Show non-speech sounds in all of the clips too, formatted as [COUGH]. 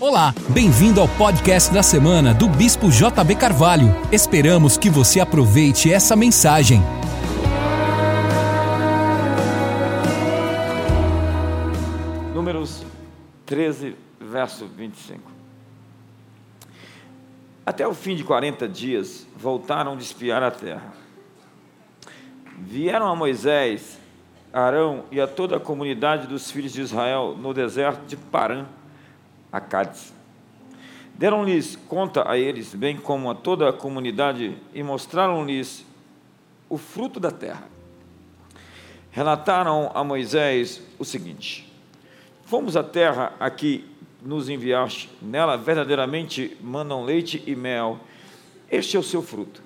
Olá, bem-vindo ao podcast da semana do Bispo JB Carvalho. Esperamos que você aproveite essa mensagem. Números 13, verso 25. Até o fim de 40 dias, voltaram de espiar a terra. Vieram a Moisés, Arão e a toda a comunidade dos filhos de Israel no deserto de Parã a Cádiz. Deram-lhes conta a eles, bem como a toda a comunidade, e mostraram-lhes o fruto da terra. Relataram a Moisés o seguinte: Fomos à terra a que nos enviaste, nela verdadeiramente mandam leite e mel, este é o seu fruto.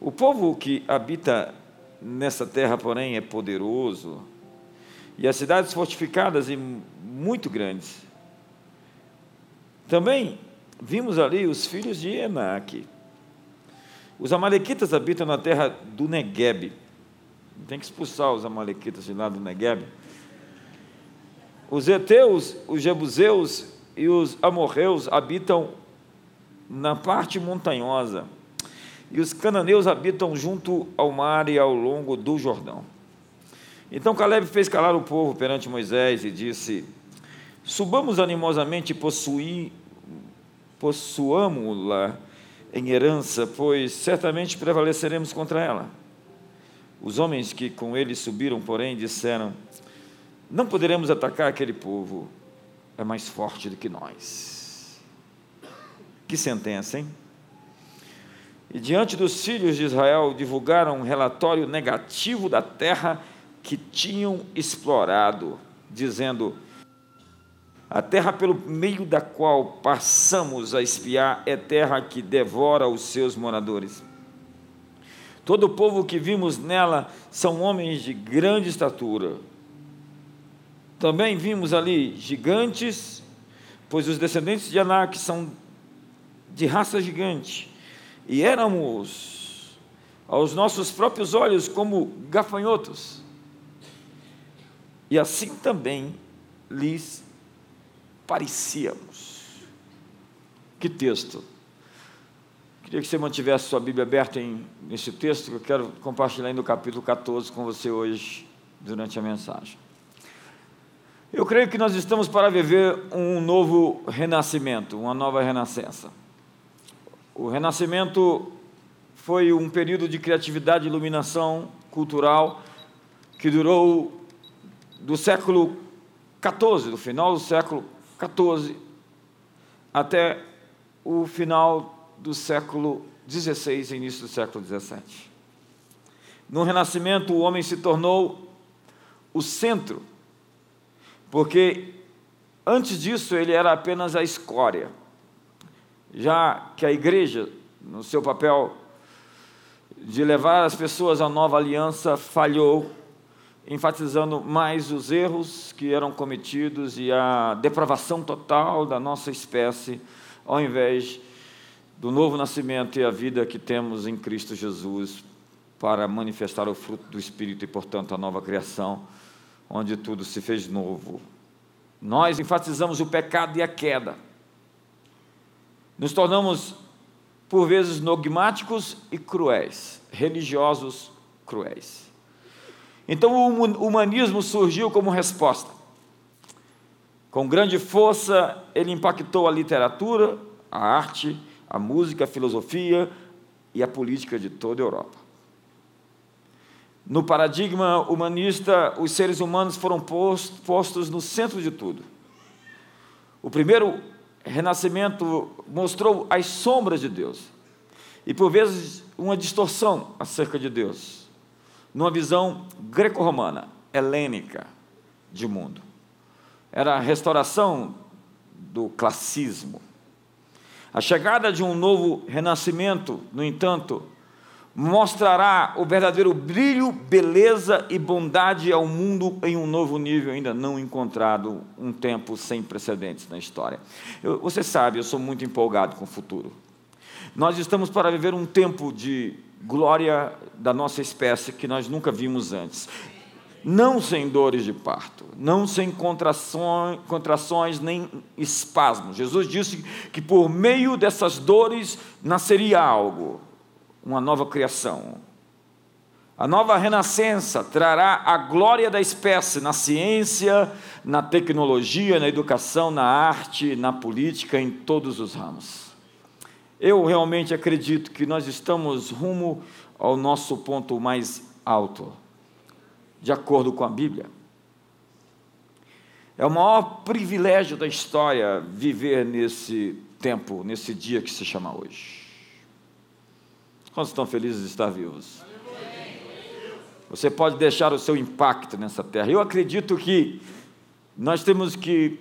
O povo que habita nessa terra, porém, é poderoso, e as cidades fortificadas e muito grandes. Também vimos ali os filhos de Enaque. Os amalequitas habitam na terra do Negueb. Tem que expulsar os amalequitas de lá do Negueb. Os heteus, os jebuseus e os amorreus habitam na parte montanhosa. E os cananeus habitam junto ao mar e ao longo do Jordão. Então Caleb fez calar o povo perante Moisés e disse: Subamos animosamente e possuamo-la em herança, pois certamente prevaleceremos contra ela. Os homens que com ele subiram, porém, disseram: Não poderemos atacar aquele povo, é mais forte do que nós. Que sentença, hein? E diante dos filhos de Israel divulgaram um relatório negativo da terra que tinham explorado, dizendo: a terra pelo meio da qual passamos a espiar é terra que devora os seus moradores. Todo o povo que vimos nela são homens de grande estatura. Também vimos ali gigantes, pois os descendentes de Anak são de raça gigante. E éramos, aos nossos próprios olhos, como gafanhotos. E assim também lhes parecíamos. Que texto! Queria que você mantivesse sua Bíblia aberta em, nesse texto, que eu quero compartilhar no capítulo 14 com você hoje, durante a mensagem. Eu creio que nós estamos para viver um novo renascimento, uma nova renascença. O renascimento foi um período de criatividade e iluminação cultural que durou do século XIV, do final do século 14 até o final do século XVI início do século XVII. No Renascimento, o homem se tornou o centro, porque antes disso ele era apenas a escória, já que a igreja, no seu papel de levar as pessoas à nova aliança, falhou enfatizando mais os erros que eram cometidos e a depravação total da nossa espécie, ao invés do novo nascimento e a vida que temos em Cristo Jesus para manifestar o fruto do Espírito e, portanto, a nova criação, onde tudo se fez novo. Nós enfatizamos o pecado e a queda. Nos tornamos, por vezes, dogmáticos e cruéis, religiosos cruéis. Então o humanismo surgiu como resposta. Com grande força, ele impactou a literatura, a arte, a música, a filosofia e a política de toda a Europa. No paradigma humanista, os seres humanos foram postos no centro de tudo. O primeiro renascimento mostrou as sombras de Deus e, por vezes, uma distorção acerca de Deus numa visão greco-romana, helênica de mundo. Era a restauração do classismo. A chegada de um novo renascimento, no entanto, mostrará o verdadeiro brilho, beleza e bondade ao mundo em um novo nível ainda não encontrado, um tempo sem precedentes na história. Eu, você sabe, eu sou muito empolgado com o futuro. Nós estamos para viver um tempo de glória da nossa espécie que nós nunca vimos antes. não sem dores de parto, não sem contrações, contrações nem espasmos. Jesus disse que por meio dessas dores nasceria algo, uma nova criação. A nova renascença trará a glória da espécie na ciência, na tecnologia, na educação, na arte, na política, em todos os ramos. Eu realmente acredito que nós estamos rumo ao nosso ponto mais alto de acordo com a Bíblia. É o maior privilégio da história viver nesse tempo, nesse dia que se chama hoje. Quantos estão felizes de estar vivos? Você pode deixar o seu impacto nessa terra. Eu acredito que nós temos que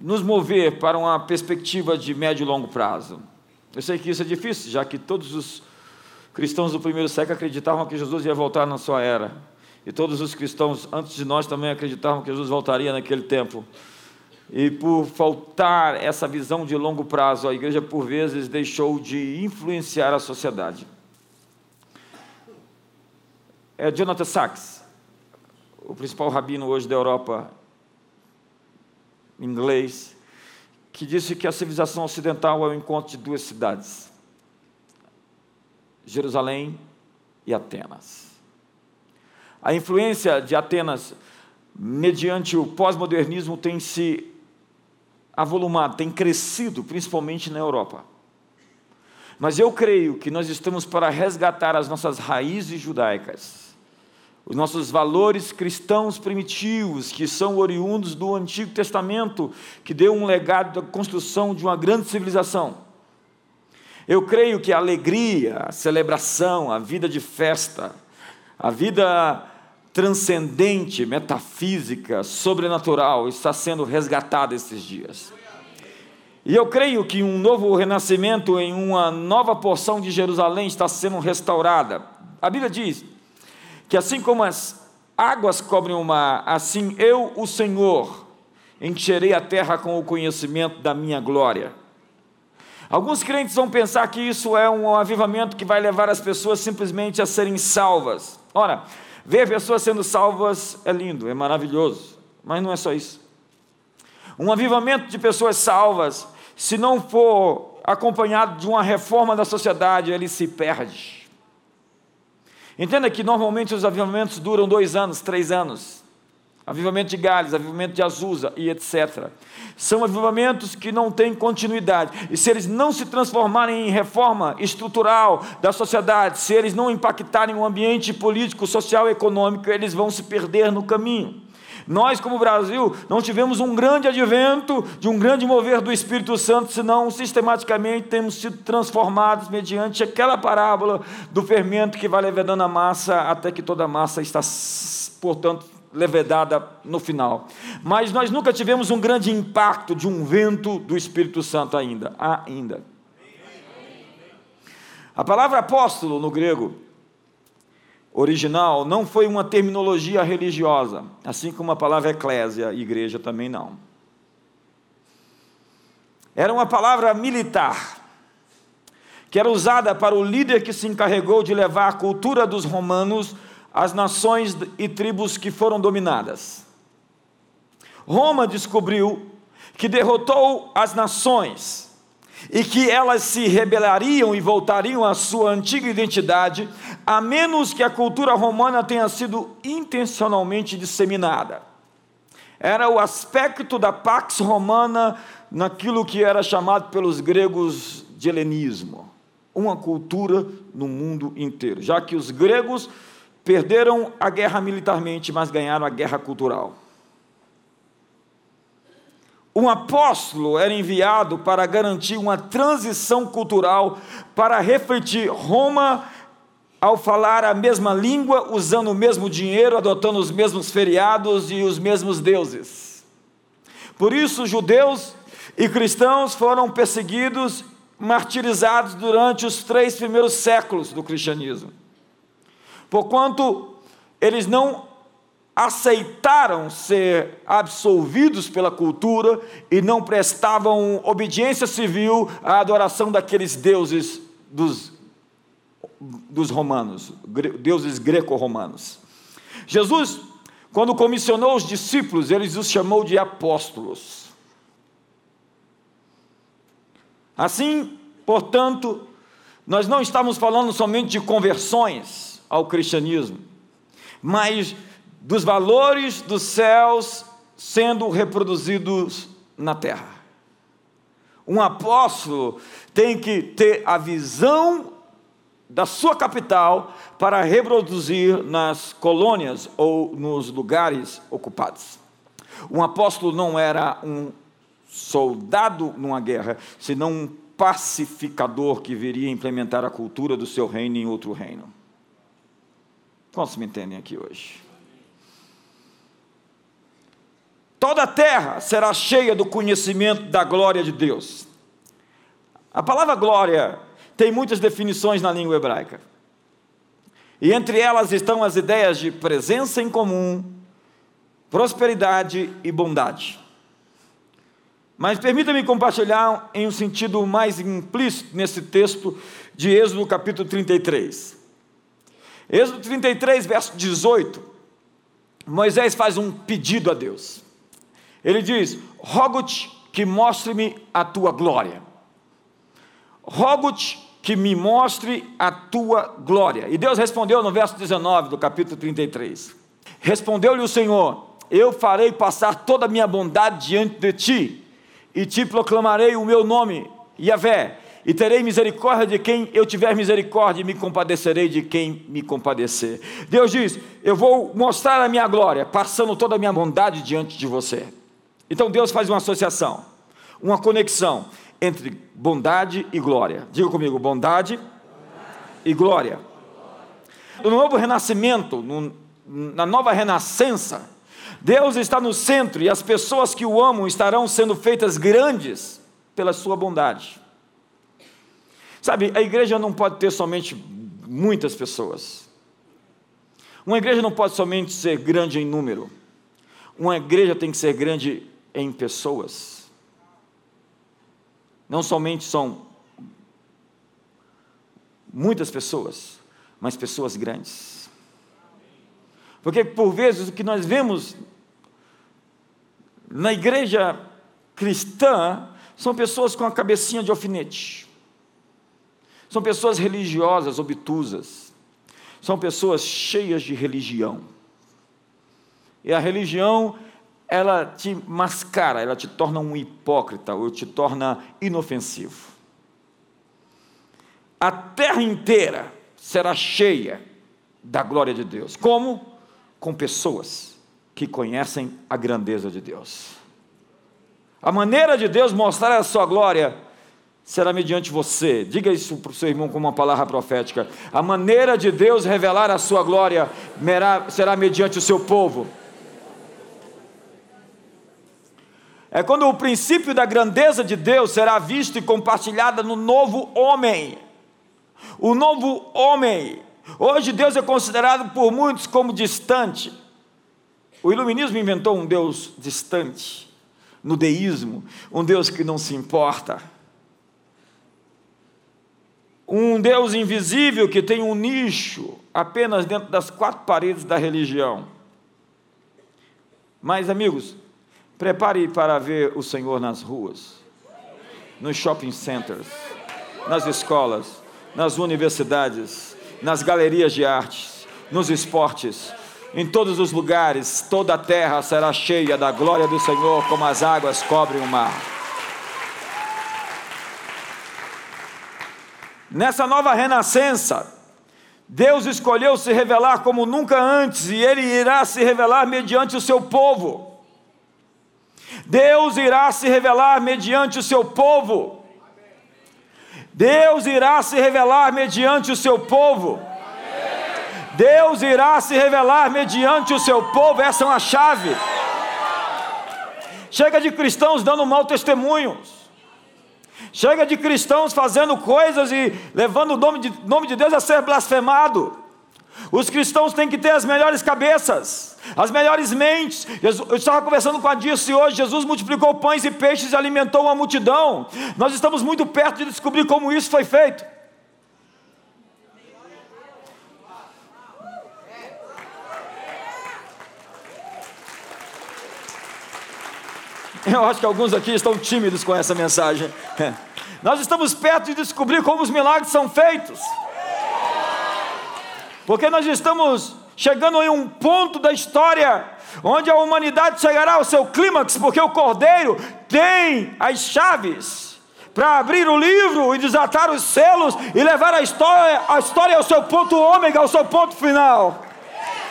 nos mover para uma perspectiva de médio e longo prazo. Eu sei que isso é difícil, já que todos os cristãos do primeiro século acreditavam que Jesus ia voltar na sua era. E todos os cristãos antes de nós também acreditavam que Jesus voltaria naquele tempo. E por faltar essa visão de longo prazo, a igreja por vezes deixou de influenciar a sociedade. É Jonathan Sachs, o principal rabino hoje da Europa, inglês, que disse que a civilização ocidental é o encontro de duas cidades, Jerusalém e Atenas. A influência de Atenas, mediante o pós-modernismo, tem se avolumado, tem crescido, principalmente na Europa. Mas eu creio que nós estamos para resgatar as nossas raízes judaicas, os nossos valores cristãos primitivos, que são oriundos do Antigo Testamento, que deu um legado da construção de uma grande civilização. Eu creio que a alegria, a celebração, a vida de festa, a vida transcendente, metafísica, sobrenatural está sendo resgatada esses dias. E eu creio que um novo renascimento em uma nova porção de Jerusalém está sendo restaurada. A Bíblia diz que assim como as águas cobrem o mar, assim eu, o Senhor, encherei a terra com o conhecimento da minha glória. Alguns crentes vão pensar que isso é um avivamento que vai levar as pessoas simplesmente a serem salvas. Ora, Ver pessoas sendo salvas é lindo, é maravilhoso, mas não é só isso. Um avivamento de pessoas salvas, se não for acompanhado de uma reforma da sociedade, ele se perde. Entenda que normalmente os avivamentos duram dois anos, três anos avivamento de Gales, avivamento de Azusa e etc. São avivamentos que não têm continuidade. E se eles não se transformarem em reforma estrutural da sociedade, se eles não impactarem o ambiente político, social e econômico, eles vão se perder no caminho. Nós, como Brasil, não tivemos um grande advento de um grande mover do Espírito Santo, senão sistematicamente temos sido transformados mediante aquela parábola do fermento que vai levedando a massa até que toda a massa está, portanto, levedada no final. Mas nós nunca tivemos um grande impacto de um vento do Espírito Santo ainda. Ainda. A palavra apóstolo no grego original não foi uma terminologia religiosa, assim como a palavra eclésia, igreja também não. Era uma palavra militar, que era usada para o líder que se encarregou de levar a cultura dos romanos as nações e tribos que foram dominadas. Roma descobriu que derrotou as nações e que elas se rebelariam e voltariam à sua antiga identidade, a menos que a cultura romana tenha sido intencionalmente disseminada. Era o aspecto da pax romana naquilo que era chamado pelos gregos de helenismo, uma cultura no mundo inteiro, já que os gregos Perderam a guerra militarmente, mas ganharam a guerra cultural. Um apóstolo era enviado para garantir uma transição cultural, para refletir Roma ao falar a mesma língua, usando o mesmo dinheiro, adotando os mesmos feriados e os mesmos deuses. Por isso, judeus e cristãos foram perseguidos, martirizados durante os três primeiros séculos do cristianismo porquanto eles não aceitaram ser absolvidos pela cultura e não prestavam obediência civil à adoração daqueles deuses dos, dos romanos, deuses greco-romanos. Jesus quando comissionou os discípulos, ele os chamou de apóstolos. Assim, portanto, nós não estamos falando somente de conversões ao cristianismo, mas dos valores dos céus sendo reproduzidos na terra. Um apóstolo tem que ter a visão da sua capital para reproduzir nas colônias ou nos lugares ocupados. Um apóstolo não era um soldado numa guerra, senão um pacificador que viria implementar a cultura do seu reino em outro reino. Quantos me entendem aqui hoje? Toda a terra será cheia do conhecimento da glória de Deus. A palavra glória tem muitas definições na língua hebraica. E entre elas estão as ideias de presença em comum, prosperidade e bondade. Mas permita-me compartilhar em um sentido mais implícito nesse texto de Êxodo capítulo 33. Êxodo 33, verso 18. Moisés faz um pedido a Deus. Ele diz: Rogo-te que mostre-me a tua glória. Rogo-te que me mostre a tua glória. E Deus respondeu no verso 19 do capítulo 33. Respondeu-lhe o Senhor: Eu farei passar toda a minha bondade diante de ti, e te proclamarei o meu nome, Yahvé, e terei misericórdia de quem eu tiver misericórdia, e me compadecerei de quem me compadecer. Deus diz: Eu vou mostrar a minha glória, passando toda a minha bondade diante de você. Então Deus faz uma associação, uma conexão entre bondade e glória. Diga comigo, bondade, e glória. No novo renascimento, no, na nova renascença, Deus está no centro e as pessoas que o amam estarão sendo feitas grandes pela sua bondade. Sabe, a igreja não pode ter somente muitas pessoas. Uma igreja não pode somente ser grande em número. Uma igreja tem que ser grande em pessoas. Não somente são muitas pessoas, mas pessoas grandes. Porque por vezes o que nós vemos na igreja cristã são pessoas com a cabecinha de alfinete. São pessoas religiosas, obtusas. São pessoas cheias de religião. E a religião ela te mascara, ela te torna um hipócrita, ou te torna inofensivo. A terra inteira será cheia da glória de Deus. Como? Com pessoas que conhecem a grandeza de Deus. A maneira de Deus mostrar a sua glória será mediante você. Diga isso para o seu irmão com uma palavra profética. A maneira de Deus revelar a sua glória será mediante o seu povo. É quando o princípio da grandeza de Deus será visto e compartilhado no novo homem. O novo homem. Hoje Deus é considerado por muitos como distante. O iluminismo inventou um Deus distante, no deísmo, um Deus que não se importa. Um Deus invisível que tem um nicho apenas dentro das quatro paredes da religião. Mas, amigos, Prepare para ver o Senhor nas ruas, nos shopping centers, nas escolas, nas universidades, nas galerias de artes, nos esportes, em todos os lugares, toda a terra será cheia da glória do Senhor, como as águas cobrem o mar. Nessa nova renascença, Deus escolheu se revelar como nunca antes, e Ele irá se revelar mediante o seu povo. Deus irá se revelar mediante o seu povo. Deus irá se revelar mediante o seu povo. Deus irá se revelar mediante o seu povo, essa é uma chave. Chega de cristãos dando mau testemunhos. Chega de cristãos fazendo coisas e levando o nome de, nome de Deus a ser blasfemado. Os cristãos têm que ter as melhores cabeças, as melhores mentes. eu estava conversando com a Dirce hoje. Jesus multiplicou pães e peixes e alimentou uma multidão. Nós estamos muito perto de descobrir como isso foi feito. Eu acho que alguns aqui estão tímidos com essa mensagem. [LAUGHS] Nós estamos perto de descobrir como os milagres são feitos. Porque nós estamos chegando em um ponto da história onde a humanidade chegará ao seu clímax, porque o Cordeiro tem as chaves para abrir o livro e desatar os selos e levar a história, a história ao seu ponto ômega, ao seu ponto final.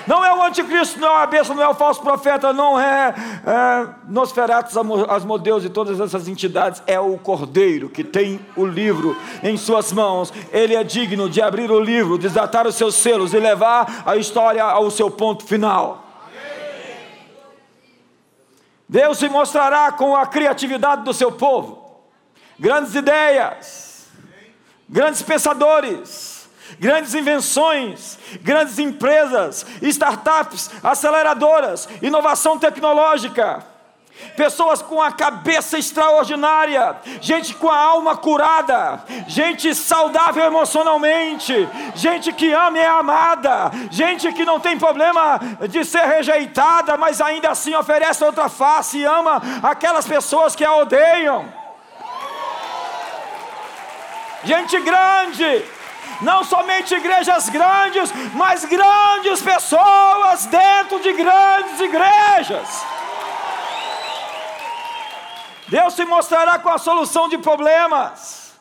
Não é o anticristo, não é a besta, não é o falso profeta, não é, é Nosferatus, Asmodeus e todas essas entidades. É o Cordeiro que tem o livro em suas mãos. Ele é digno de abrir o livro, desatar os seus selos e levar a história ao seu ponto final. Deus se mostrará com a criatividade do seu povo, grandes ideias, grandes pensadores grandes invenções, grandes empresas, startups, aceleradoras, inovação tecnológica. Pessoas com a cabeça extraordinária, gente com a alma curada, gente saudável emocionalmente, gente que ama e é amada, gente que não tem problema de ser rejeitada, mas ainda assim oferece outra face e ama aquelas pessoas que a odeiam. Gente grande, não somente igrejas grandes, mas grandes pessoas dentro de grandes igrejas. Deus se mostrará com a solução de problemas,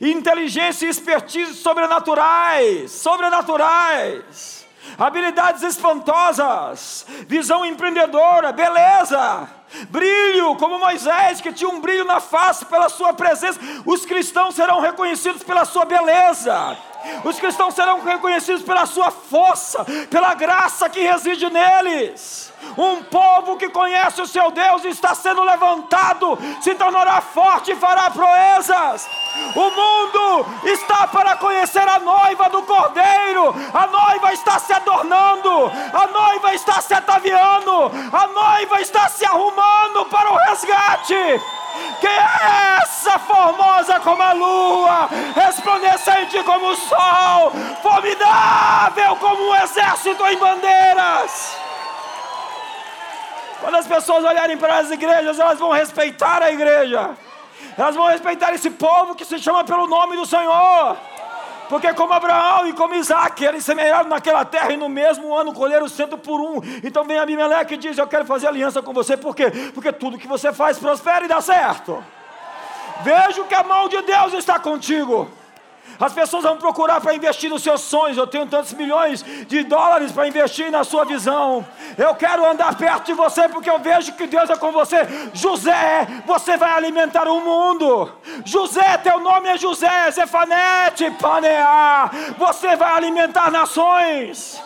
inteligência e expertise sobrenaturais, sobrenaturais, habilidades espantosas, visão empreendedora, beleza brilho, como Moisés, que tinha um brilho na face pela sua presença. Os cristãos serão reconhecidos pela sua beleza. Os cristãos serão reconhecidos pela sua força, pela graça que reside neles. Um povo que conhece o seu Deus está sendo levantado, se tornará forte e fará proezas. O mundo está para conhecer a noiva do Cordeiro. A noiva está se adornando, a noiva está se ataviando, a noiva está se arrumando para o resgate. Quem é essa formosa como a lua, resplandecente como o sol, formidável como um exército em bandeiras? Quando as pessoas olharem para as igrejas, elas vão respeitar a igreja, elas vão respeitar esse povo que se chama pelo nome do Senhor. Porque como Abraão e como Isaac, eles semearam naquela terra e no mesmo ano colheram cento por um. Então vem Abimeleque e diz: Eu quero fazer aliança com você. Por quê? Porque tudo que você faz prospera e dá certo. Vejo que a mão de Deus está contigo. As pessoas vão procurar para investir nos seus sonhos. Eu tenho tantos milhões de dólares para investir na sua visão. Eu quero andar perto de você porque eu vejo que Deus é com você. José, você vai alimentar o mundo. José, teu nome é José, Zefanete, Paneá. Você vai alimentar nações.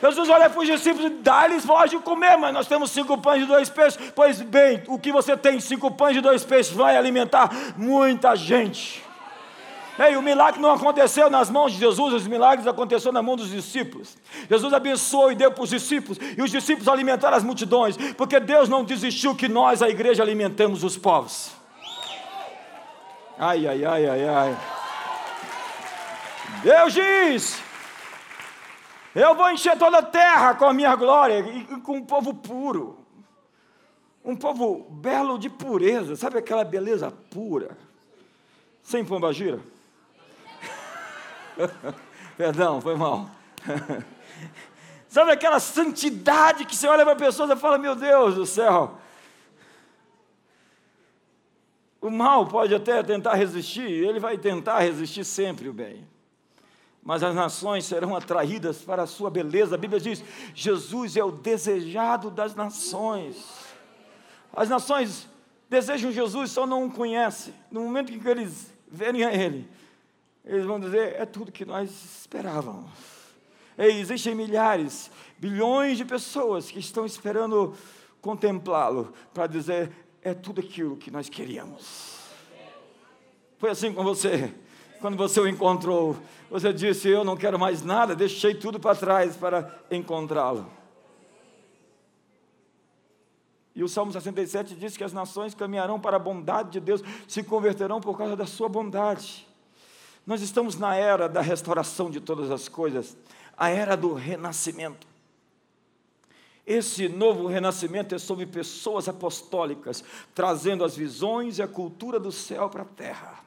Jesus olha para os discípulos e dá-lhes voz de comer, mas nós temos cinco pães e dois peixes. Pois bem, o que você tem, cinco pães e dois peixes, vai alimentar muita gente. Ei, o milagre não aconteceu nas mãos de Jesus, os milagres aconteceram na mão dos discípulos. Jesus abençoou e deu para os discípulos, e os discípulos alimentaram as multidões, porque Deus não desistiu que nós, a igreja, alimentemos os povos. Ai, ai, ai, ai, ai. Deus diz: Eu vou encher toda a terra com a minha glória e com um povo puro, um povo belo de pureza, sabe aquela beleza pura, sem pombagira? [LAUGHS] Perdão, foi mal. [LAUGHS] Sabe aquela santidade que você olha para a pessoa e fala: Meu Deus do céu. O mal pode até tentar resistir, ele vai tentar resistir sempre o bem. Mas as nações serão atraídas para a sua beleza. A Bíblia diz: Jesus é o desejado das nações. As nações desejam Jesus, só não o conhecem. No momento em que eles verem a Ele, eles vão dizer: é tudo que nós esperávamos. Ei, existem milhares, bilhões de pessoas que estão esperando contemplá-lo para dizer: é tudo aquilo que nós queríamos. Foi assim com você. Quando você o encontrou, você disse: Eu não quero mais nada, deixei tudo para trás para encontrá-lo. E o Salmo 67 diz que as nações caminharão para a bondade de Deus, se converterão por causa da sua bondade. Nós estamos na era da restauração de todas as coisas, a era do renascimento. Esse novo renascimento é sobre pessoas apostólicas, trazendo as visões e a cultura do céu para a terra.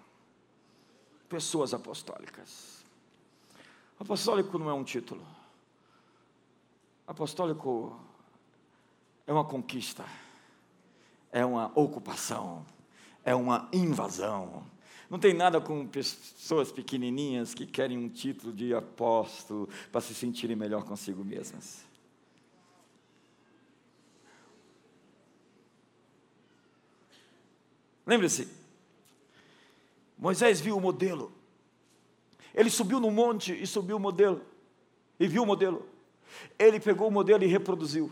Pessoas apostólicas. Apostólico não é um título. Apostólico é uma conquista, é uma ocupação, é uma invasão. Não tem nada com pessoas pequenininhas que querem um título de apóstolo para se sentirem melhor consigo mesmas. Lembre-se, Moisés viu o modelo. Ele subiu no monte e subiu o modelo. E viu o modelo. Ele pegou o modelo e reproduziu.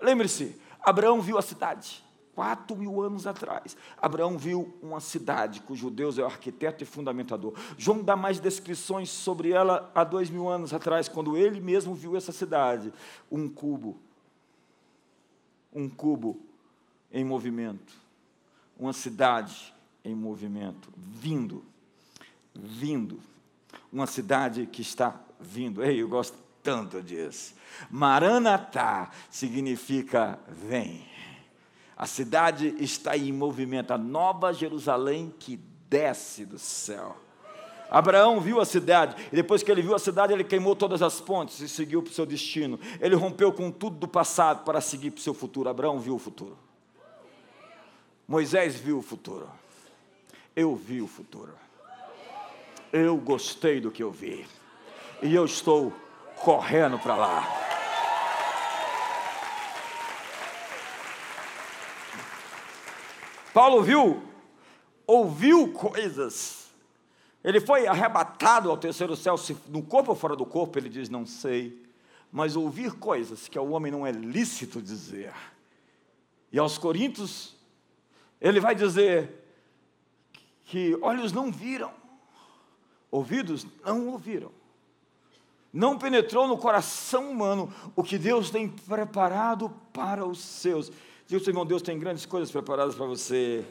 Lembre-se, Abraão viu a cidade. Quatro mil anos atrás, Abraão viu uma cidade cujo Deus é o arquiteto e fundamentador. João dá mais descrições sobre ela há dois mil anos atrás, quando ele mesmo viu essa cidade. Um cubo, um cubo em movimento, uma cidade em movimento, vindo, vindo, uma cidade que está vindo. Ei, eu gosto tanto disso. Maranatá significa vem. A cidade está em movimento, a nova Jerusalém que desce do céu. Abraão viu a cidade, e depois que ele viu a cidade, ele queimou todas as pontes e seguiu para o seu destino. Ele rompeu com tudo do passado para seguir para o seu futuro. Abraão viu o futuro. Moisés viu o futuro. Eu vi o futuro. Eu gostei do que eu vi. E eu estou correndo para lá. Paulo viu, ouviu coisas. Ele foi arrebatado ao terceiro céu, no corpo ou fora do corpo, ele diz: Não sei. Mas ouvir coisas que ao homem não é lícito dizer. E aos Coríntios, ele vai dizer que olhos não viram, ouvidos não ouviram não penetrou no coração humano o que Deus tem preparado para os seus. Diga seu irmão, Deus tem grandes coisas preparadas para você.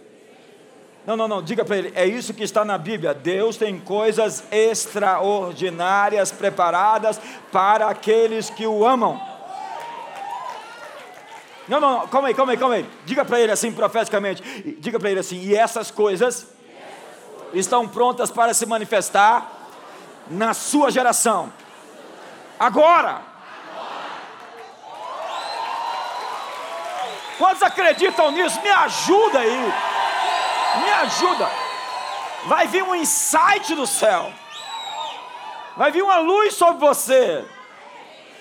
Não, não, não, diga para ele, é isso que está na Bíblia. Deus tem coisas extraordinárias preparadas para aqueles que o amam. Não, não, não, calma aí, calma aí, calma aí. Diga para ele assim profeticamente. Diga para ele assim, e essas coisas estão prontas para se manifestar na sua geração. Agora. Quantos acreditam nisso? Me ajuda aí. Me ajuda. Vai vir um insight do céu. Vai vir uma luz sobre você.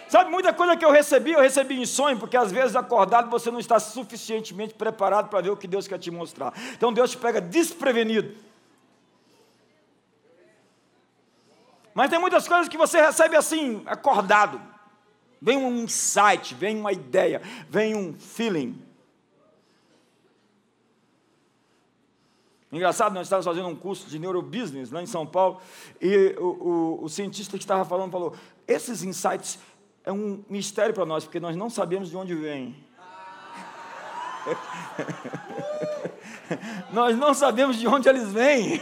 Sabe, muita coisa que eu recebi, eu recebi em sonho, porque às vezes acordado você não está suficientemente preparado para ver o que Deus quer te mostrar. Então Deus te pega desprevenido. Mas tem muitas coisas que você recebe assim, acordado. Vem um insight, vem uma ideia, vem um feeling. Engraçado, nós estávamos fazendo um curso de neurobusiness lá em São Paulo, e o, o, o cientista que estava falando falou: esses insights é um mistério para nós, porque nós não sabemos de onde vem. [LAUGHS] nós não sabemos de onde eles vêm.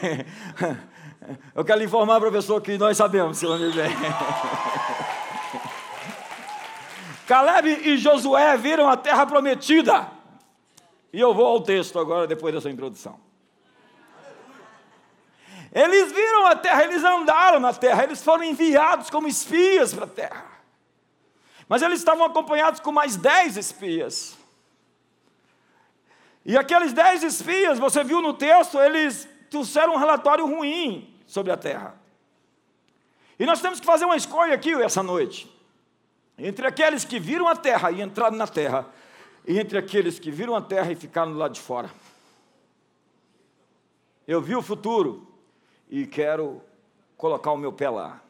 Eu quero informar, professor, que nós sabemos se onde vem. [LAUGHS] Caleb e Josué viram a terra prometida. E eu vou ao texto agora, depois dessa introdução. Eles viram a terra, eles andaram na terra, eles foram enviados como espias para a terra. Mas eles estavam acompanhados com mais dez espias. E aqueles dez espias, você viu no texto, eles trouxeram um relatório ruim sobre a terra. E nós temos que fazer uma escolha aqui essa noite. Entre aqueles que viram a terra e entraram na terra, e entre aqueles que viram a terra e ficaram do lado de fora. Eu vi o futuro e quero colocar o meu pé lá.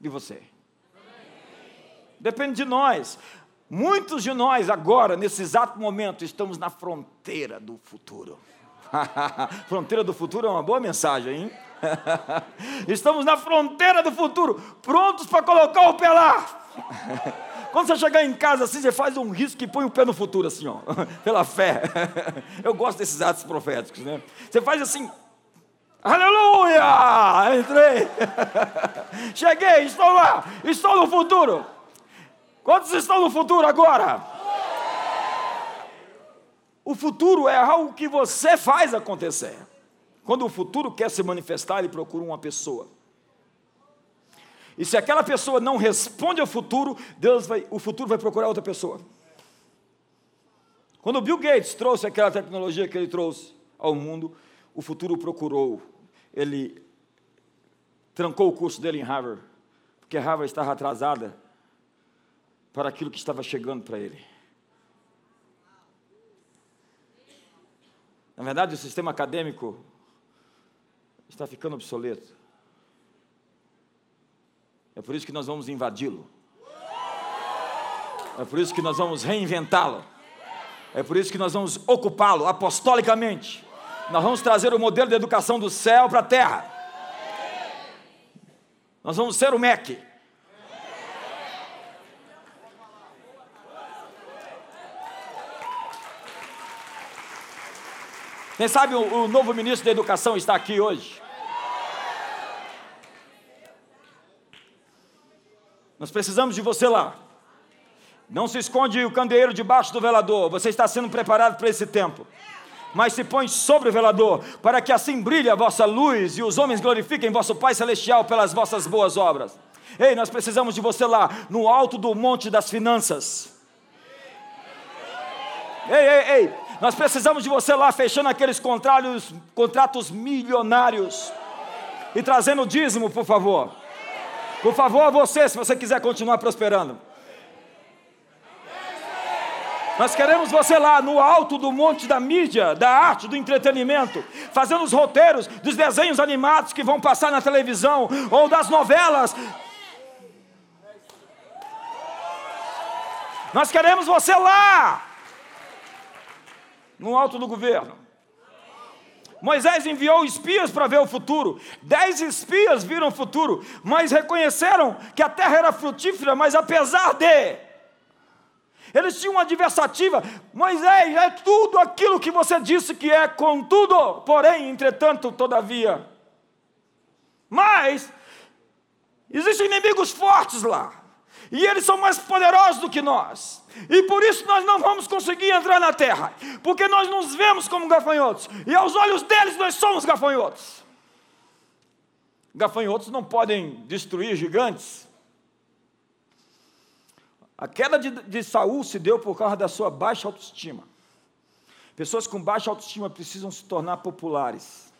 E você? Depende de nós. Muitos de nós agora, nesse exato momento, estamos na fronteira do futuro. [LAUGHS] fronteira do futuro é uma boa mensagem, hein? [LAUGHS] Estamos na fronteira do futuro, prontos para colocar o pé lá. [LAUGHS] Quando você chegar em casa assim, você faz um risco e põe o pé no futuro, assim, ó, [LAUGHS] pela fé. [LAUGHS] Eu gosto desses atos proféticos, né? Você faz assim, Aleluia! Entrei. [LAUGHS] Cheguei, estou lá, estou no futuro. Quantos estão no futuro agora? O futuro é algo que você faz acontecer. Quando o futuro quer se manifestar, ele procura uma pessoa. E se aquela pessoa não responde ao futuro, Deus vai, o futuro vai procurar outra pessoa. Quando Bill Gates trouxe aquela tecnologia que ele trouxe ao mundo, o futuro procurou. Ele trancou o curso dele em Harvard, porque Harvard estava atrasada para aquilo que estava chegando para ele. Na verdade, o sistema acadêmico está ficando obsoleto. É por isso que nós vamos invadi-lo. É por isso que nós vamos reinventá-lo. É por isso que nós vamos ocupá-lo apostolicamente. Nós vamos trazer o modelo de educação do céu para a terra. Nós vamos ser o MEC. Quem sabe o, o novo ministro da Educação está aqui hoje? Nós precisamos de você lá. Não se esconde o candeeiro debaixo do velador. Você está sendo preparado para esse tempo. Mas se põe sobre o velador, para que assim brilhe a vossa luz e os homens glorifiquem vosso Pai Celestial pelas vossas boas obras. Ei, nós precisamos de você lá, no alto do monte das finanças. Ei, ei, ei, nós precisamos de você lá fechando aqueles contratos, contratos milionários e trazendo o dízimo, por favor. Por favor, você, se você quiser continuar prosperando. Nós queremos você lá no alto do monte da mídia, da arte, do entretenimento, fazendo os roteiros dos desenhos animados que vão passar na televisão ou das novelas. Nós queremos você lá no alto do governo. Moisés enviou espias para ver o futuro. Dez espias viram o futuro, mas reconheceram que a terra era frutífera, mas apesar de. Eles tinham uma adversativa. Moisés, é tudo aquilo que você disse que é, contudo, porém, entretanto, todavia. Mas, existem inimigos fortes lá. E eles são mais poderosos do que nós. E por isso nós não vamos conseguir entrar na terra, porque nós nos vemos como gafanhotos, e aos olhos deles nós somos gafanhotos. Gafanhotos não podem destruir gigantes. A queda de, de Saul se deu por causa da sua baixa autoestima. Pessoas com baixa autoestima precisam se tornar populares.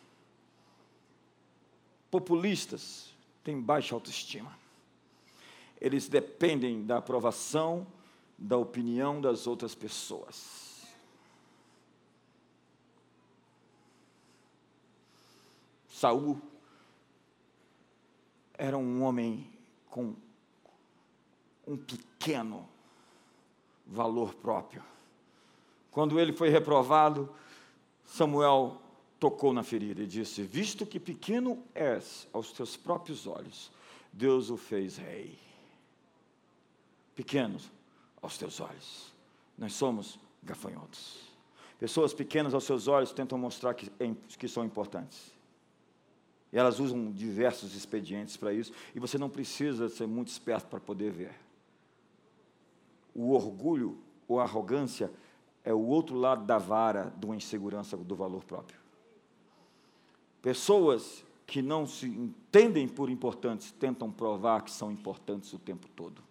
Populistas têm baixa autoestima. Eles dependem da aprovação da opinião das outras pessoas. Saul era um homem com um pequeno valor próprio. Quando ele foi reprovado, Samuel tocou na ferida e disse: Visto que pequeno és aos teus próprios olhos, Deus o fez rei. Pequenos, aos teus olhos. Nós somos gafanhotos. Pessoas pequenas aos seus olhos tentam mostrar que, que são importantes. E elas usam diversos expedientes para isso, e você não precisa ser muito esperto para poder ver. O orgulho ou a arrogância é o outro lado da vara de uma insegurança do valor próprio. Pessoas que não se entendem por importantes tentam provar que são importantes o tempo todo.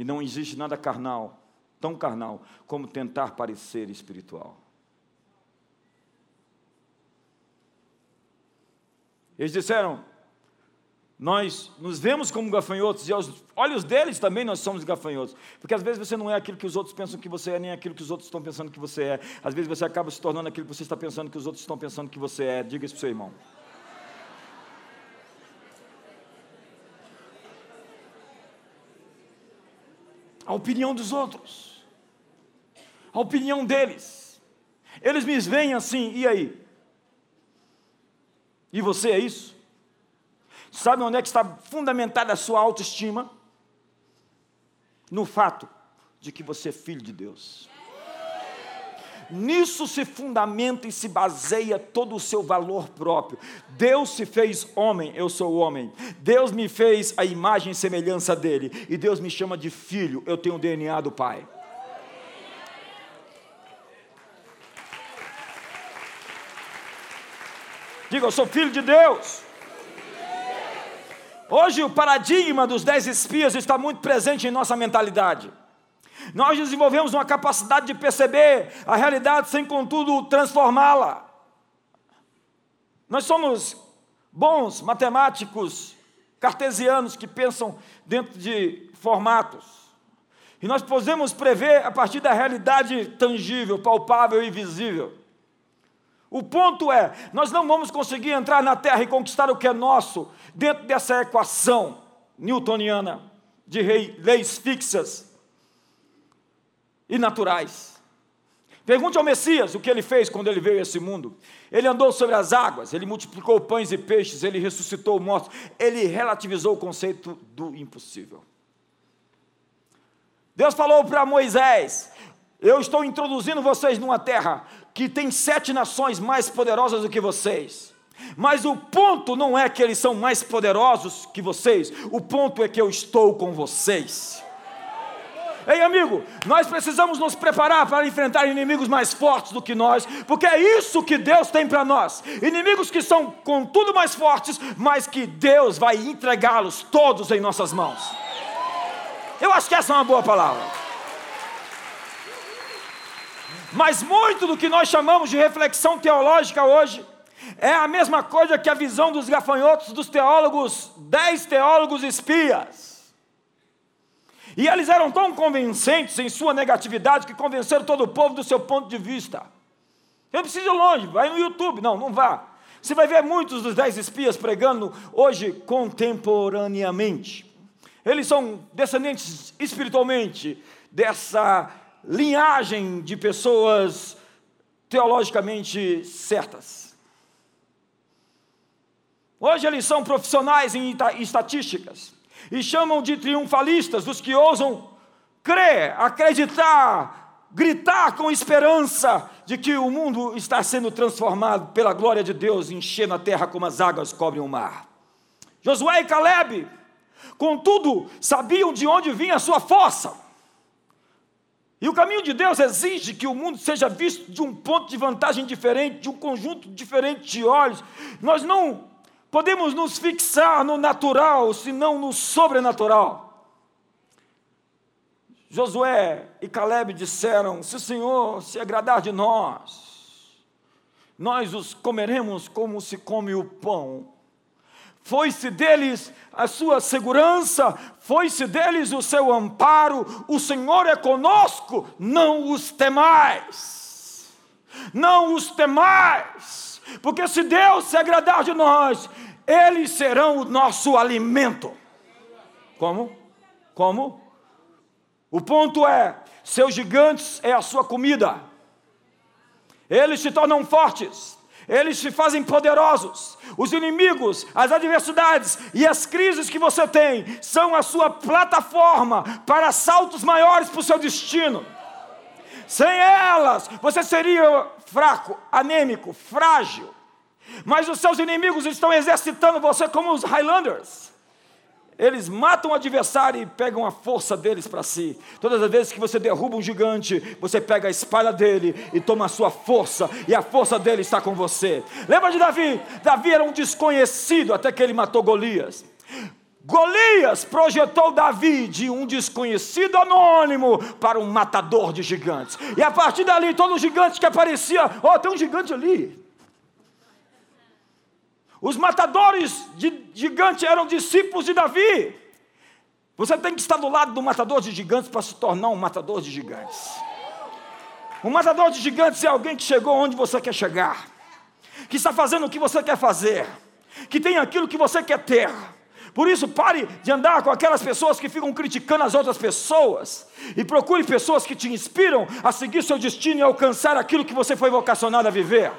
E não existe nada carnal, tão carnal, como tentar parecer espiritual. Eles disseram: Nós nos vemos como gafanhotos, e aos olhos deles também nós somos gafanhotos. Porque às vezes você não é aquilo que os outros pensam que você é, nem aquilo que os outros estão pensando que você é. Às vezes você acaba se tornando aquilo que você está pensando que os outros estão pensando que você é. Diga isso para o seu irmão. A opinião dos outros, a opinião deles. Eles me veem assim, e aí? E você é isso? Sabe onde é que está fundamentada a sua autoestima? No fato de que você é filho de Deus. Nisso se fundamenta e se baseia todo o seu valor próprio. Deus se fez homem, eu sou homem. Deus me fez a imagem e semelhança dele. E Deus me chama de filho, eu tenho o DNA do Pai. Diga, eu sou filho de Deus. Hoje o paradigma dos dez espias está muito presente em nossa mentalidade. Nós desenvolvemos uma capacidade de perceber a realidade sem, contudo, transformá-la. Nós somos bons matemáticos cartesianos que pensam dentro de formatos. E nós podemos prever a partir da realidade tangível, palpável e visível. O ponto é, nós não vamos conseguir entrar na Terra e conquistar o que é nosso dentro dessa equação newtoniana de leis fixas e naturais. Pergunte ao Messias o que ele fez quando ele veio a esse mundo. Ele andou sobre as águas, ele multiplicou pães e peixes, ele ressuscitou mortos, ele relativizou o conceito do impossível. Deus falou para Moisés: Eu estou introduzindo vocês numa terra que tem sete nações mais poderosas do que vocês. Mas o ponto não é que eles são mais poderosos que vocês, o ponto é que eu estou com vocês. Ei, amigo, nós precisamos nos preparar para enfrentar inimigos mais fortes do que nós, porque é isso que Deus tem para nós. Inimigos que são, contudo, mais fortes, mas que Deus vai entregá-los todos em nossas mãos. Eu acho que essa é uma boa palavra. Mas muito do que nós chamamos de reflexão teológica hoje é a mesma coisa que a visão dos gafanhotos dos teólogos, dez teólogos espias. E eles eram tão convincentes em sua negatividade que convenceram todo o povo do seu ponto de vista. Eu preciso ir longe, vai no YouTube. Não, não vá. Você vai ver muitos dos dez espias pregando hoje contemporaneamente. Eles são descendentes espiritualmente dessa linhagem de pessoas teologicamente certas. Hoje eles são profissionais em estatísticas e chamam de triunfalistas os que ousam crer, acreditar, gritar com esperança de que o mundo está sendo transformado pela glória de Deus, enchendo a terra como as águas cobrem o mar. Josué e Caleb, contudo, sabiam de onde vinha a sua força. E o caminho de Deus exige que o mundo seja visto de um ponto de vantagem diferente, de um conjunto diferente de olhos. Nós não podemos nos fixar no natural, senão no sobrenatural. Josué e Caleb disseram: Se o Senhor se agradar de nós, nós os comeremos como se come o pão. Foi-se deles a sua segurança, foi-se deles o seu amparo, o Senhor é conosco, não os temais. Não os temais porque se Deus se agradar de nós, eles serão o nosso alimento. Como? Como? O ponto é: seus gigantes é a sua comida. Eles se tornam fortes, eles se fazem poderosos. Os inimigos, as adversidades e as crises que você tem são a sua plataforma para saltos maiores para o seu destino. Sem elas, você seria fraco, anêmico, frágil. Mas os seus inimigos estão exercitando você como os Highlanders. Eles matam o adversário e pegam a força deles para si. Todas as vezes que você derruba um gigante, você pega a espada dele e toma a sua força, e a força dele está com você. Lembra de Davi? Davi era um desconhecido até que ele matou Golias. Golias projetou Davi de um desconhecido anônimo para um matador de gigantes. E a partir dali, todo gigante que aparecia, ó, oh, tem um gigante ali. Os matadores de gigante eram discípulos de Davi. Você tem que estar do lado do matador de gigantes para se tornar um matador de gigantes. Um matador de gigantes é alguém que chegou onde você quer chegar, que está fazendo o que você quer fazer, que tem aquilo que você quer ter por isso, pare de andar com aquelas pessoas que ficam criticando as outras pessoas e procure pessoas que te inspiram a seguir seu destino e alcançar aquilo que você foi vocacionado a viver.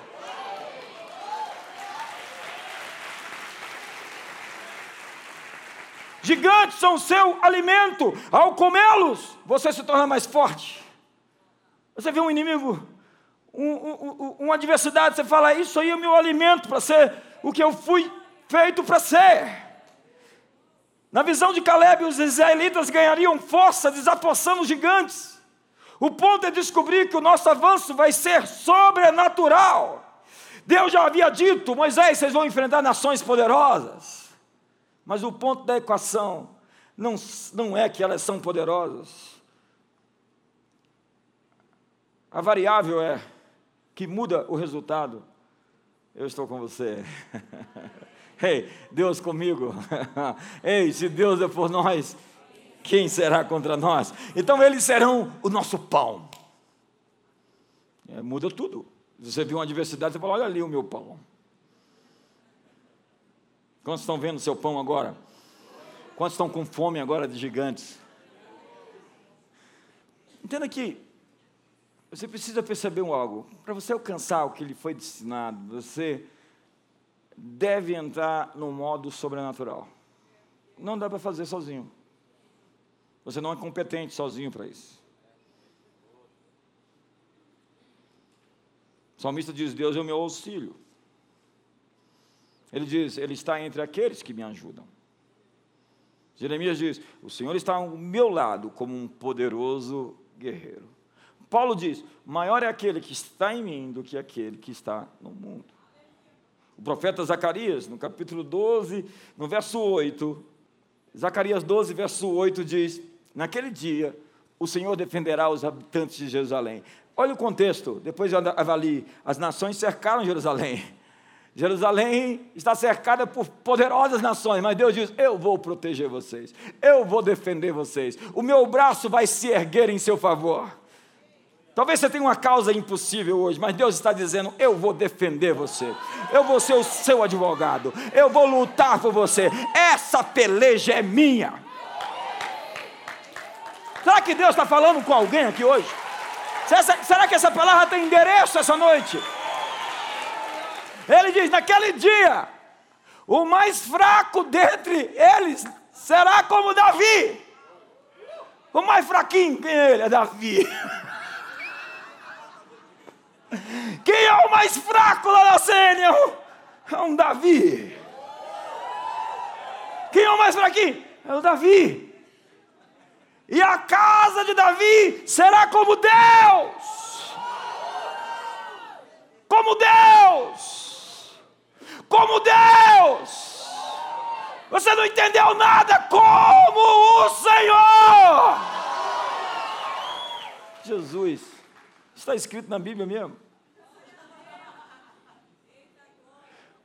Gigantes são seu alimento. Ao comê-los, você se torna mais forte. Você vê um inimigo, um, um, uma adversidade, você fala, isso aí é o meu alimento para ser o que eu fui feito para ser. Na visão de Caleb, os israelitas ganhariam força desapossando os gigantes. O ponto é descobrir que o nosso avanço vai ser sobrenatural. Deus já havia dito, Moisés, vocês vão enfrentar nações poderosas. Mas o ponto da equação não, não é que elas são poderosas. A variável é que muda o resultado. Eu estou com você. [LAUGHS] Ei, Deus comigo. [LAUGHS] Ei, se Deus é por nós, quem será contra nós? Então eles serão o nosso pão. É, muda tudo. Você viu uma adversidade, você fala: olha ali o meu pão. Quantos estão vendo o seu pão agora? Quantos estão com fome agora de gigantes? Entenda que você precisa perceber algo. Para você alcançar o que lhe foi destinado, você deve entrar no modo sobrenatural. Não dá para fazer sozinho. Você não é competente sozinho para isso. O salmista diz: Deus é o meu auxílio. Ele diz: Ele está entre aqueles que me ajudam. Jeremias diz: O Senhor está ao meu lado como um poderoso guerreiro. Paulo diz: Maior é aquele que está em mim do que aquele que está no mundo. O profeta Zacarias, no capítulo 12, no verso 8, Zacarias 12, verso 8 diz: Naquele dia, o Senhor defenderá os habitantes de Jerusalém. Olha o contexto, depois avalie. As nações cercaram Jerusalém. [LAUGHS] Jerusalém está cercada por poderosas nações, mas Deus diz: Eu vou proteger vocês, eu vou defender vocês, o meu braço vai se erguer em seu favor. Talvez você tenha uma causa impossível hoje, mas Deus está dizendo: Eu vou defender você, eu vou ser o seu advogado, eu vou lutar por você, essa peleja é minha. Será que Deus está falando com alguém aqui hoje? Será que essa palavra tem endereço essa noite? Ele diz: naquele dia, o mais fraco dentre eles será como Davi. O mais fraquinho, quem é ele? É Davi. [LAUGHS] Quem é o mais fraco lá na cena? É um Davi. Quem é o mais fraquinho? É o Davi. E a casa de Davi será como Deus. Como Deus. Como Deus. Você não entendeu nada como o Senhor. Jesus. Está escrito na Bíblia mesmo.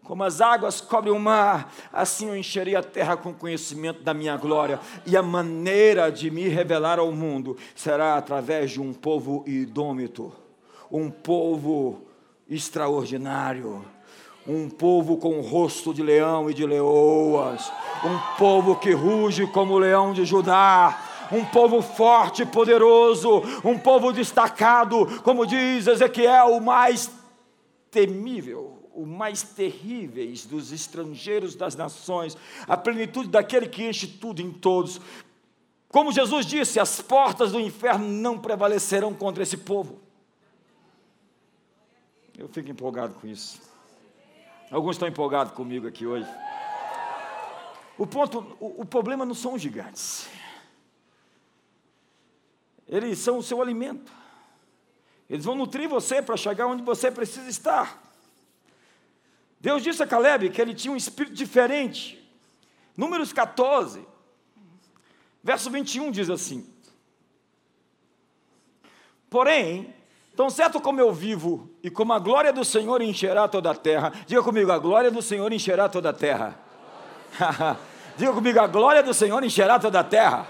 Como as águas cobrem o mar, assim eu encherei a terra com conhecimento da minha glória, e a maneira de me revelar ao mundo será através de um povo idômito, um povo extraordinário, um povo com rosto de leão e de leoas, um povo que ruge como o leão de Judá, um povo forte e poderoso, um povo destacado, como diz Ezequiel, o mais temível o mais terríveis dos estrangeiros das nações, a plenitude daquele que enche tudo em todos. Como Jesus disse, as portas do inferno não prevalecerão contra esse povo. Eu fico empolgado com isso. Alguns estão empolgados comigo aqui hoje. O ponto, o, o problema não são os gigantes. Eles são o seu alimento. Eles vão nutrir você para chegar onde você precisa estar. Deus disse a Caleb que ele tinha um espírito diferente. Números 14, verso 21 diz assim: Porém, tão certo como eu vivo e como a glória do Senhor encherá toda a terra, diga comigo, a glória do Senhor encherá toda a terra. [LAUGHS] diga comigo, a glória do Senhor encherá toda a terra.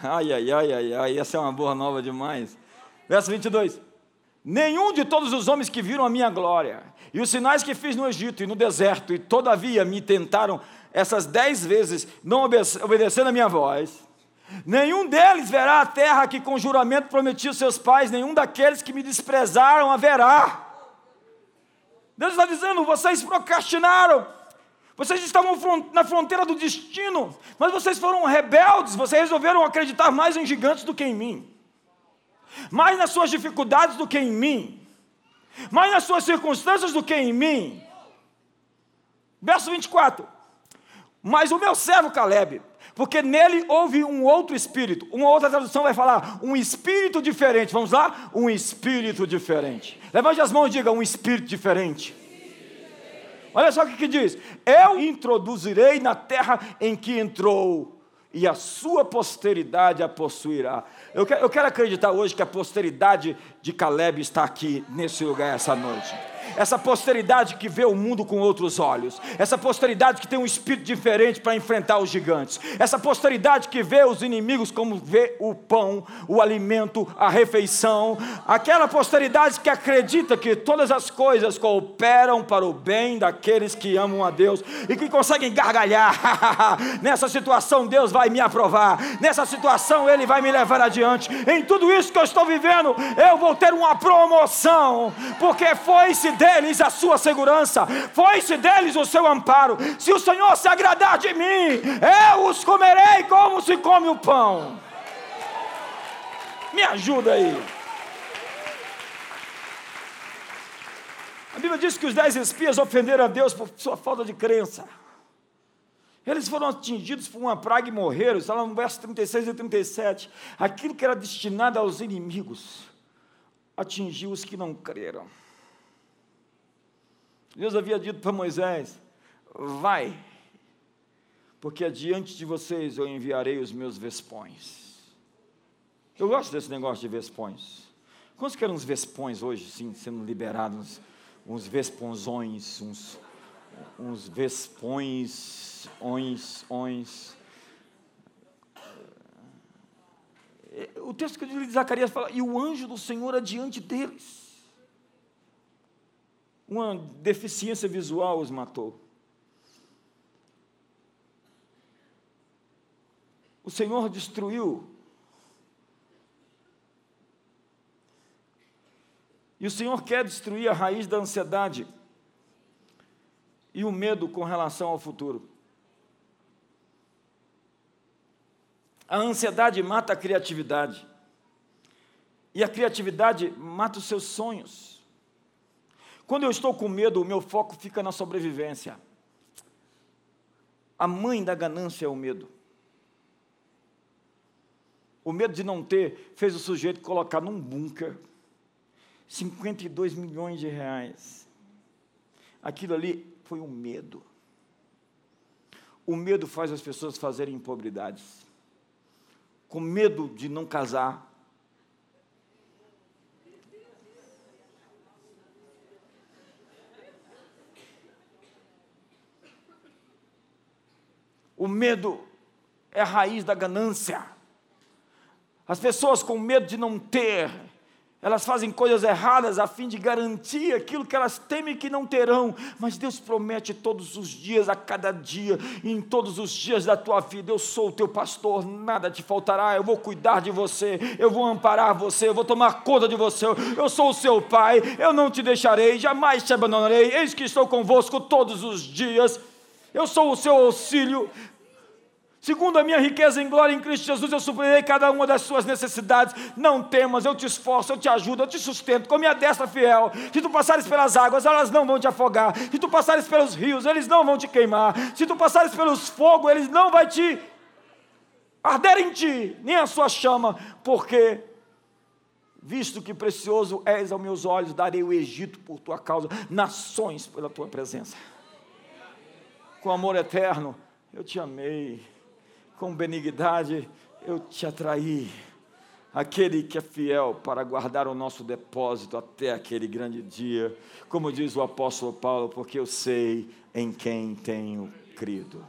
Ai, ai, ai, ai, ai, essa é uma boa nova demais. Verso 22. Nenhum de todos os homens que viram a minha glória, e os sinais que fiz no Egito e no deserto, e todavia me tentaram essas dez vezes, não obedecendo a minha voz, nenhum deles verá a terra que com juramento prometi aos seus pais, nenhum daqueles que me desprezaram haverá. Deus está dizendo: vocês procrastinaram, vocês estavam na fronteira do destino, mas vocês foram rebeldes, vocês resolveram acreditar mais em gigantes do que em mim. Mais nas suas dificuldades do que em mim, mais nas suas circunstâncias do que em mim. Verso 24: Mas o meu servo Caleb, porque nele houve um outro espírito. Uma outra tradução vai falar um espírito diferente. Vamos lá? Um espírito diferente. Levante as mãos e diga um espírito diferente. Olha só o que, que diz: Eu introduzirei na terra em que entrou, e a sua posteridade a possuirá. Eu quero, acreditar hoje que a posteridade de Caleb está aqui nesse lugar essa noite essa posteridade que vê o mundo com outros olhos, essa posteridade que tem um espírito diferente para enfrentar os gigantes, essa posteridade que vê os inimigos como vê o pão, o alimento, a refeição, aquela posteridade que acredita que todas as coisas cooperam para o bem daqueles que amam a Deus e que conseguem gargalhar. [LAUGHS] Nessa situação, Deus vai me aprovar, nessa situação, Ele vai me levar adiante. Em tudo isso que eu estou vivendo, eu vou ter uma promoção, porque foi-se deles a sua segurança, foi-se deles o seu amparo. Se o Senhor se agradar de mim, eu os comerei como se come o pão. Me ajuda aí. A Bíblia diz que os dez espias ofenderam a Deus por sua falta de crença. Eles foram atingidos por uma praga e morreram. Está lá no verso 36 e 37. Aquilo que era destinado aos inimigos atingiu os que não creram. Deus havia dito para Moisés: Vai, porque adiante de vocês eu enviarei os meus vespões. Eu gosto desse negócio de vespões. Quantos querem uns vespões hoje, sim, sendo liberados? Uns vesponzões, uns, uns vespões, ons, ons. O texto que eu li de Zacarias fala: E o anjo do Senhor adiante deles uma deficiência visual os matou. O Senhor destruiu. E o Senhor quer destruir a raiz da ansiedade e o medo com relação ao futuro. A ansiedade mata a criatividade. E a criatividade mata os seus sonhos. Quando eu estou com medo, o meu foco fica na sobrevivência. A mãe da ganância é o medo. O medo de não ter fez o sujeito colocar num bunker 52 milhões de reais. Aquilo ali foi um medo. O medo faz as pessoas fazerem impobridades. Com medo de não casar, O medo é a raiz da ganância. As pessoas com medo de não ter, elas fazem coisas erradas a fim de garantir aquilo que elas temem que não terão, mas Deus promete todos os dias, a cada dia, em todos os dias da tua vida: eu sou o teu pastor, nada te faltará, eu vou cuidar de você, eu vou amparar você, eu vou tomar conta de você, eu sou o seu pai, eu não te deixarei, jamais te abandonarei, eis que estou convosco todos os dias. Eu sou o seu auxílio, Segundo a minha riqueza em glória em Cristo Jesus, eu suprirei cada uma das suas necessidades. Não temas, eu te esforço, eu te ajudo, eu te sustento com minha destra fiel. Se tu passares pelas águas, elas não vão te afogar. Se tu passares pelos rios, eles não vão te queimar. Se tu passares pelos fogos, eles não vão te arder em ti, nem a sua chama, porque visto que precioso és aos meus olhos, darei o Egito por tua causa, nações pela tua presença. Com amor eterno, eu te amei com benignidade eu te atraí. Aquele que é fiel para guardar o nosso depósito até aquele grande dia, como diz o apóstolo Paulo, porque eu sei em quem tenho crido.